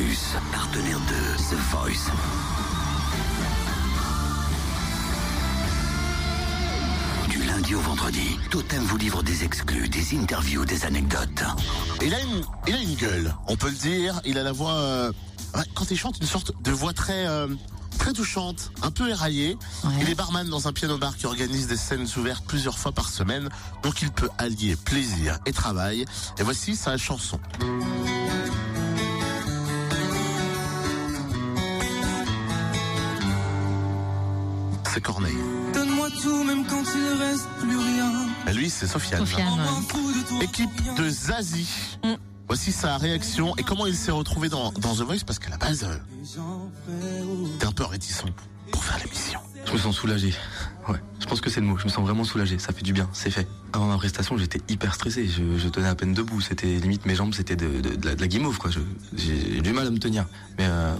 Plus, partenaire de The Voice. Du lundi au vendredi, Totem vous livre des exclus, des interviews, des anecdotes. Il a une, il a une gueule, on peut le dire. Il a la voix, euh, quand il chante, une sorte de voix très, euh, très touchante, un peu éraillée. Ouais. Il est barman dans un piano bar qui organise des scènes ouvertes plusieurs fois par semaine, donc il peut allier plaisir et travail. Et voici sa chanson. C'est Corneille. Donne-moi tout, même quand il reste plus rien. Et lui, c'est Sofiane. Ouais. Équipe de Zazie. Mm. Voici sa réaction et comment il s'est retrouvé dans, dans The Voice parce qu'à la base, euh, t'es un peu réticent pour faire l'émission. Je me sens soulagé. Ouais, je pense que c'est le mot. Je me sens vraiment soulagé. Ça fait du bien. C'est fait. Avant ma prestation, j'étais hyper stressé. Je, je tenais à peine debout. C'était limite mes jambes, c'était de, de, de la, de la guimauve, quoi. J'ai du mal à me tenir. Mais euh,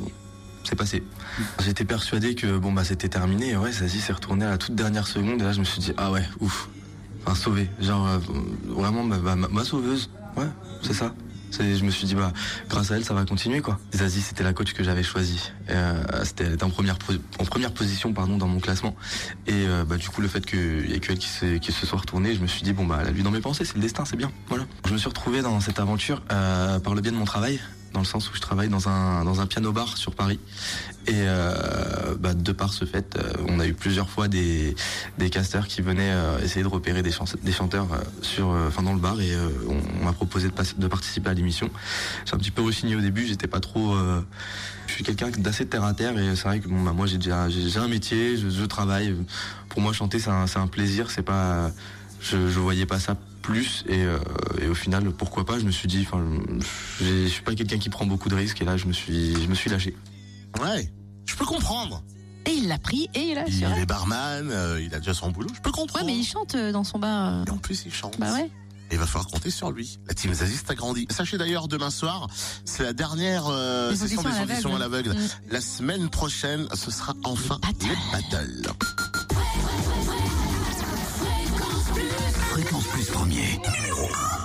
c'est passé. J'étais persuadé que bon bah c'était terminé. Et ouais, ça s'est retourné à la toute dernière seconde. Et là, je me suis dit ah ouais, ouf. Enfin sauvé. Genre euh, vraiment ma, ma, ma sauveuse. Ouais, c'est ça. Je me suis dit bah grâce à elle ça va continuer quoi. Zazie c'était la coach que j'avais choisie. Euh, c'était elle était en première en première position pardon dans mon classement. Et euh, bah du coup le fait qu'il y ait que elle qui se, qui se soit retournée, je me suis dit bon bah elle a lu dans mes pensées, c'est le destin, c'est bien. Voilà. Je me suis retrouvé dans cette aventure euh, par le biais de mon travail, dans le sens où je travaille dans un dans un piano bar sur Paris. Et euh, bah, de par ce fait, euh, on a eu plusieurs fois des des casteurs qui venaient euh, essayer de repérer des, chanteurs euh, sur enfin dans le bar et on, on m'a proposé de, de participer à l'émission. J'ai un petit peu rechigné au début, j'étais pas trop je suis quelqu'un d'assez terre à terre et c'est vrai que bon, bah, moi j'ai déjà j'ai un métier, je, je travaille. Pour moi chanter c'est un, c'est un plaisir, c'est pas je, je voyais pas ça plus et, euh, et au final pourquoi pas je me suis dit enfin je je suis pas quelqu'un qui prend beaucoup de risques et là je me suis je me suis lâché. Ouais, je peux comprendre. Et il l'a pris et il a Il est barman, euh, il a déjà son boulot, je peux Ouais, comprendre. mais il chante euh, dans son bar. euh. Et en plus, il chante. Bah ouais. Et il va falloir compter sur lui. La team Zazie s'est agrandie. Sachez d'ailleurs, demain soir, c'est la dernière euh, session des à auditions à l'aveugle. Mm. La semaine prochaine, ce sera enfin Les les battles. Fréquence Plus premier, numéro 1.